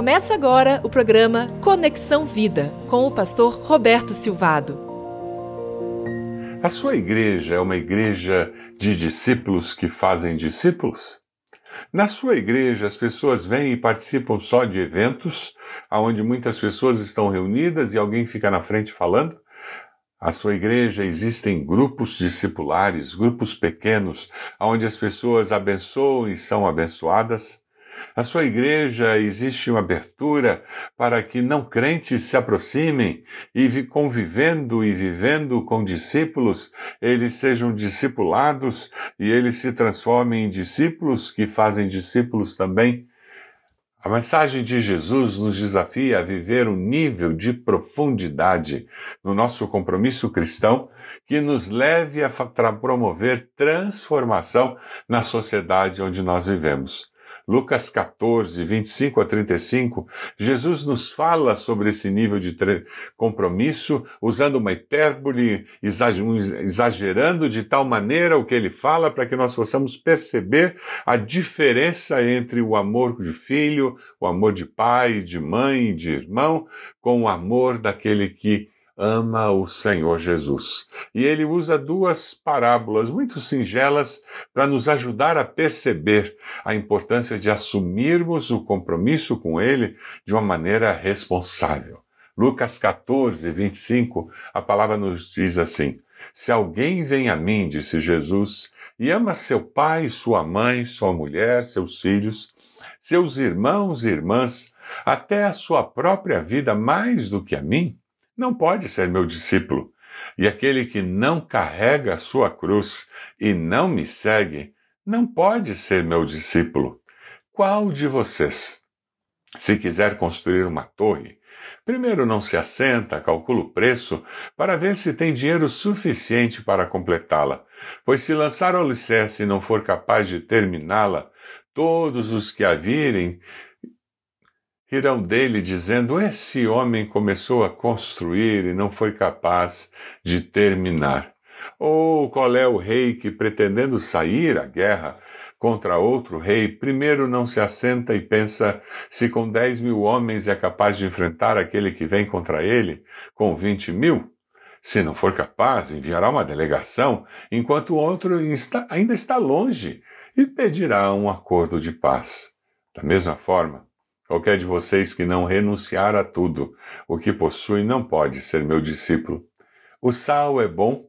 Começa agora o programa Conexão Vida com o pastor Roberto Silvado. A sua igreja é uma igreja de discípulos que fazem discípulos? Na sua igreja, as pessoas vêm e participam só de eventos, onde muitas pessoas estão reunidas e alguém fica na frente falando? A sua igreja existem grupos discipulares, grupos pequenos, onde as pessoas abençoam e são abençoadas? Na sua igreja existe uma abertura para que não crentes se aproximem e convivendo e vivendo com discípulos, eles sejam discipulados e eles se transformem em discípulos que fazem discípulos também. A mensagem de Jesus nos desafia a viver um nível de profundidade no nosso compromisso cristão que nos leve a promover transformação na sociedade onde nós vivemos. Lucas 14, 25 a 35, Jesus nos fala sobre esse nível de compromisso, usando uma hipérbole, exagerando de tal maneira o que ele fala para que nós possamos perceber a diferença entre o amor de filho, o amor de pai, de mãe, de irmão, com o amor daquele que ama o Senhor Jesus. E ele usa duas parábolas muito singelas para nos ajudar a perceber a importância de assumirmos o compromisso com ele de uma maneira responsável. Lucas 14, 25, a palavra nos diz assim: Se alguém vem a mim, disse Jesus, e ama seu pai, sua mãe, sua mulher, seus filhos, seus irmãos e irmãs, até a sua própria vida mais do que a mim, não pode ser meu discípulo. E aquele que não carrega a sua cruz e não me segue, não pode ser meu discípulo. Qual de vocês, se quiser construir uma torre, primeiro não se assenta, calcula o preço, para ver se tem dinheiro suficiente para completá-la? Pois se lançar o alicerce e não for capaz de terminá-la, todos os que a virem rirão dele, dizendo: Esse homem começou a construir e não foi capaz de terminar. Ou qual é o rei que, pretendendo sair à guerra contra outro rei, primeiro não se assenta e pensa se com dez mil homens é capaz de enfrentar aquele que vem contra ele com vinte mil? Se não for capaz, enviará uma delegação, enquanto o outro ainda está longe, e pedirá um acordo de paz. Da mesma forma, Qualquer de vocês que não renunciar a tudo o que possui não pode ser meu discípulo. O sal é bom,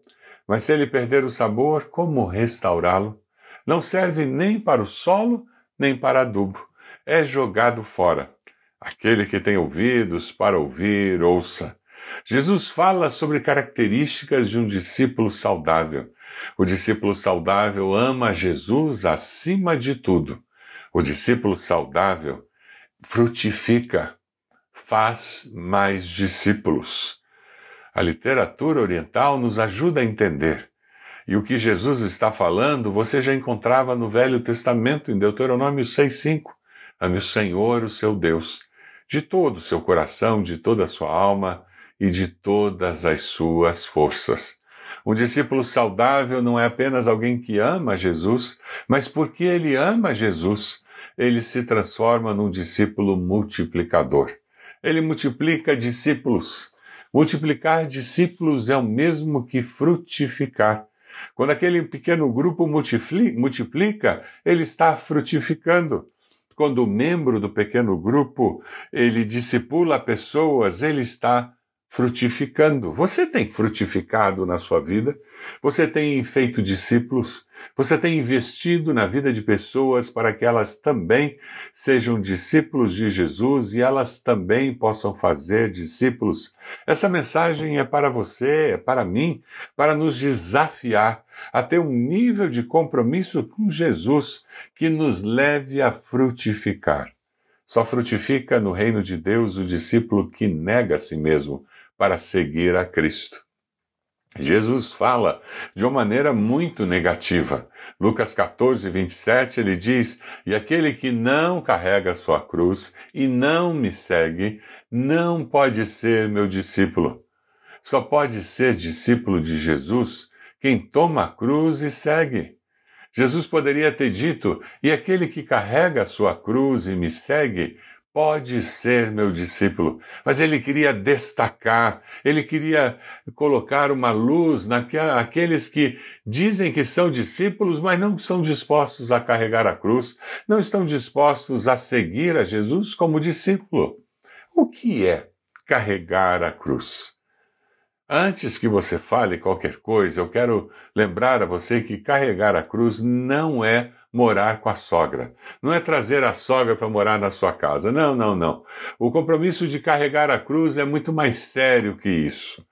mas se ele perder o sabor, como restaurá-lo? Não serve nem para o solo, nem para adubo. É jogado fora. Aquele que tem ouvidos para ouvir, ouça. Jesus fala sobre características de um discípulo saudável. O discípulo saudável ama Jesus acima de tudo. O discípulo saudável frutifica, faz mais discípulos. A literatura oriental nos ajuda a entender. E o que Jesus está falando, você já encontrava no Velho Testamento, em Deuteronômio 6,5. Ame o Senhor, o seu Deus, de todo o seu coração, de toda a sua alma e de todas as suas forças. Um discípulo saudável não é apenas alguém que ama Jesus, mas porque ele ama Jesus, ele se transforma num discípulo multiplicador. Ele multiplica discípulos. Multiplicar discípulos é o mesmo que frutificar. Quando aquele pequeno grupo multiplica, ele está frutificando. Quando o membro do pequeno grupo ele discipula pessoas, ele está frutificando. Você tem frutificado na sua vida? Você tem feito discípulos? Você tem investido na vida de pessoas para que elas também sejam discípulos de Jesus e elas também possam fazer discípulos? Essa mensagem é para você, é para mim, para nos desafiar a ter um nível de compromisso com Jesus que nos leve a frutificar. Só frutifica no reino de Deus o discípulo que nega a si mesmo para seguir a Cristo. Jesus fala de uma maneira muito negativa. Lucas 14, 27, ele diz: E aquele que não carrega sua cruz e não me segue, não pode ser meu discípulo. Só pode ser discípulo de Jesus quem toma a cruz e segue. Jesus poderia ter dito: E aquele que carrega sua cruz e me segue, pode ser meu discípulo. Mas ele queria destacar, ele queria colocar uma luz naqueles que dizem que são discípulos, mas não são dispostos a carregar a cruz, não estão dispostos a seguir a Jesus como discípulo. O que é carregar a cruz? Antes que você fale qualquer coisa, eu quero lembrar a você que carregar a cruz não é morar com a sogra. Não é trazer a sogra para morar na sua casa. Não, não, não. O compromisso de carregar a cruz é muito mais sério que isso.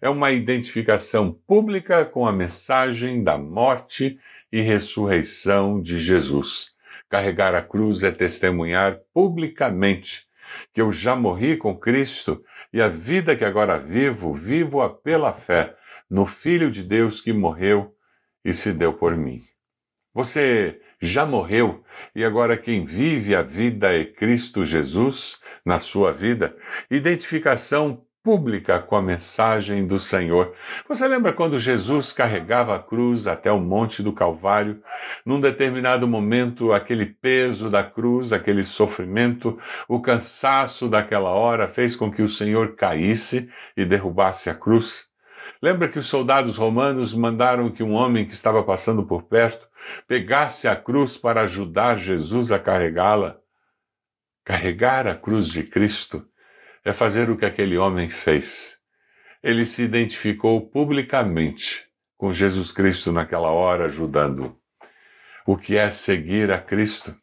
É uma identificação pública com a mensagem da morte e ressurreição de Jesus. Carregar a cruz é testemunhar publicamente que eu já morri com Cristo e a vida que agora vivo, vivo-a pela fé no Filho de Deus que morreu e se deu por mim. Você já morreu e agora quem vive a vida é Cristo Jesus na sua vida. Identificação pública com a mensagem do Senhor. Você lembra quando Jesus carregava a cruz até o Monte do Calvário? Num determinado momento, aquele peso da cruz, aquele sofrimento, o cansaço daquela hora fez com que o Senhor caísse e derrubasse a cruz? Lembra que os soldados romanos mandaram que um homem que estava passando por perto pegasse a cruz para ajudar Jesus a carregá-la? Carregar a cruz de Cristo é fazer o que aquele homem fez. Ele se identificou publicamente com Jesus Cristo naquela hora, ajudando. O que é seguir a Cristo?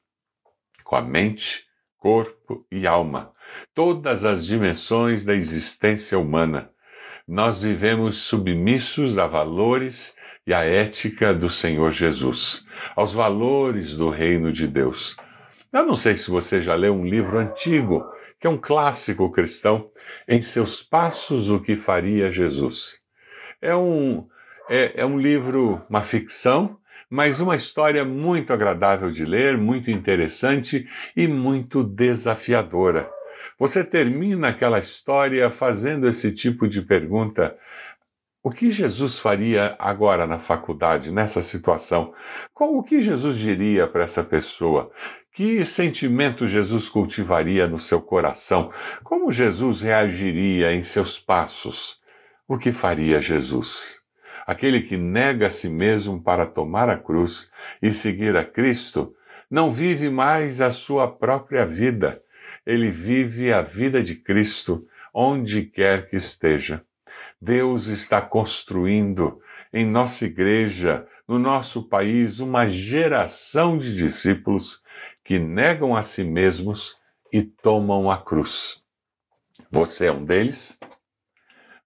Com a mente, corpo e alma, todas as dimensões da existência humana. Nós vivemos submissos a valores e à ética do Senhor Jesus, aos valores do reino de Deus. Eu não sei se você já leu um livro antigo que é um clássico cristão, Em Seus Passos, o que Faria Jesus. É um, é, é um livro, uma ficção, mas uma história muito agradável de ler, muito interessante e muito desafiadora. Você termina aquela história fazendo esse tipo de pergunta: o que Jesus faria agora na faculdade, nessa situação? Qual, o que Jesus diria para essa pessoa? Que sentimento Jesus cultivaria no seu coração? Como Jesus reagiria em seus passos? O que faria Jesus? Aquele que nega a si mesmo para tomar a cruz e seguir a Cristo não vive mais a sua própria vida. Ele vive a vida de Cristo onde quer que esteja. Deus está construindo em nossa igreja, no nosso país, uma geração de discípulos que negam a si mesmos e tomam a cruz. Você é um deles?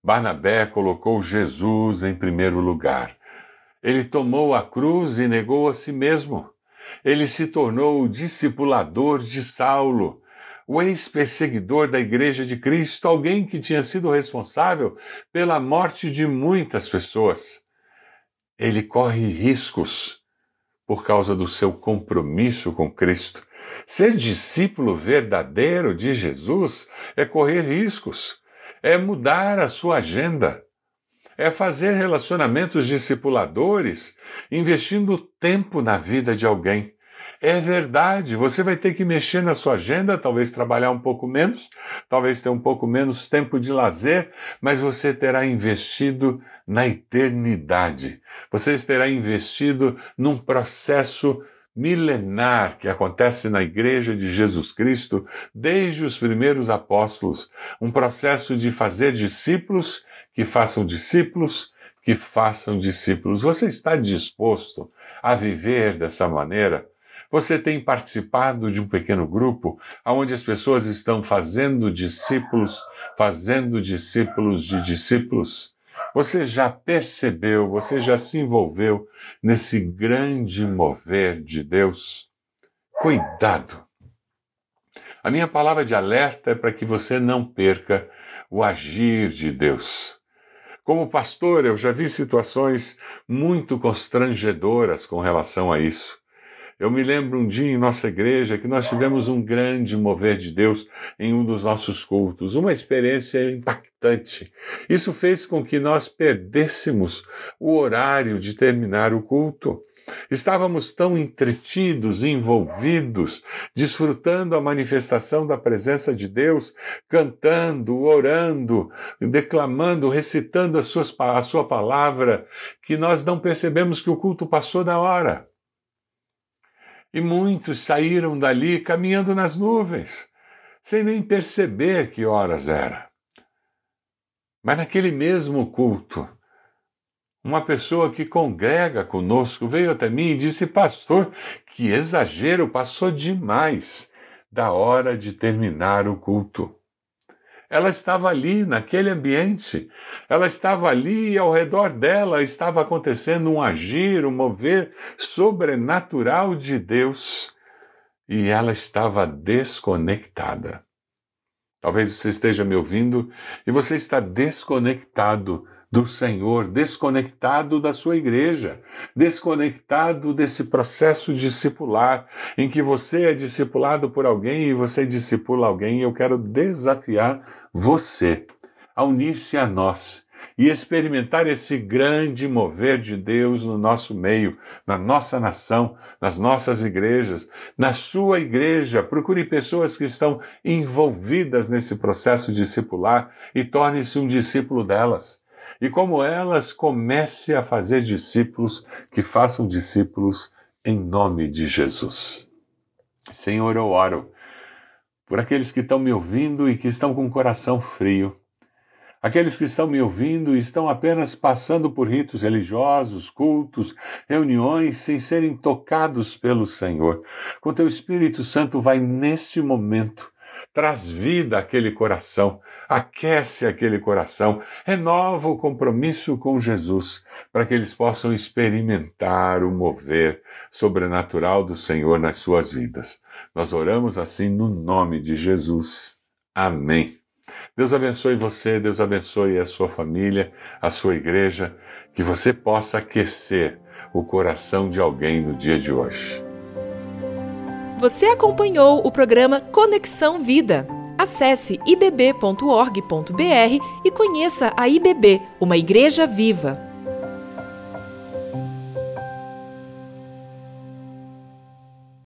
Barnabé colocou Jesus em primeiro lugar. Ele tomou a cruz e negou a si mesmo. Ele se tornou o discipulador de Saulo o ex-perseguidor da Igreja de Cristo, alguém que tinha sido responsável pela morte de muitas pessoas. Ele corre riscos por causa do seu compromisso com Cristo. Ser discípulo verdadeiro de Jesus é correr riscos, é mudar a sua agenda, é fazer relacionamentos discipuladores, investindo tempo na vida de alguém. É verdade, você vai ter que mexer na sua agenda, talvez trabalhar um pouco menos, talvez ter um pouco menos tempo de lazer, mas você terá investido na eternidade. Você terá investido num processo milenar que acontece na Igreja de Jesus Cristo desde os primeiros apóstolos, um processo de fazer discípulos que façam discípulos que façam discípulos. Você está disposto a viver dessa maneira? Você tem participado de um pequeno grupo onde as pessoas estão fazendo discípulos, fazendo discípulos de discípulos? Você já percebeu, você já se envolveu nesse grande mover de Deus? Cuidado! A minha palavra de alerta é para que você não perca o agir de Deus. Como pastor, eu já vi situações muito constrangedoras com relação a isso. Eu me lembro um dia em nossa igreja que nós tivemos um grande mover de Deus em um dos nossos cultos, uma experiência impactante. Isso fez com que nós perdêssemos o horário de terminar o culto. Estávamos tão entretidos, envolvidos, desfrutando a manifestação da presença de Deus, cantando, orando, declamando, recitando a, suas, a sua palavra, que nós não percebemos que o culto passou da hora. E muitos saíram dali caminhando nas nuvens, sem nem perceber que horas era. Mas naquele mesmo culto, uma pessoa que congrega conosco veio até mim e disse: Pastor, que exagero, passou demais da hora de terminar o culto. Ela estava ali, naquele ambiente. Ela estava ali e ao redor dela estava acontecendo um agir, um mover sobrenatural de Deus. E ela estava desconectada. Talvez você esteja me ouvindo e você está desconectado do Senhor, desconectado da sua igreja, desconectado desse processo discipular, em que você é discipulado por alguém e você discipula alguém. Eu quero desafiar você a unir-se a nós e experimentar esse grande mover de Deus no nosso meio, na nossa nação, nas nossas igrejas, na sua igreja. Procure pessoas que estão envolvidas nesse processo discipular e torne-se um discípulo delas e como elas comece a fazer discípulos que façam discípulos em nome de Jesus. Senhor, eu oro por aqueles que estão me ouvindo e que estão com o coração frio. Aqueles que estão me ouvindo e estão apenas passando por ritos religiosos, cultos, reuniões, sem serem tocados pelo Senhor. Com teu Espírito Santo, vai neste momento traz vida àquele coração, aquece aquele coração, renova o compromisso com Jesus, para que eles possam experimentar o mover sobrenatural do Senhor nas suas vidas. Nós oramos assim no nome de Jesus. Amém. Deus abençoe você, Deus abençoe a sua família, a sua igreja, que você possa aquecer o coração de alguém no dia de hoje. Você acompanhou o programa Conexão Vida. Acesse ibb.org.br e conheça a IBB, uma igreja viva.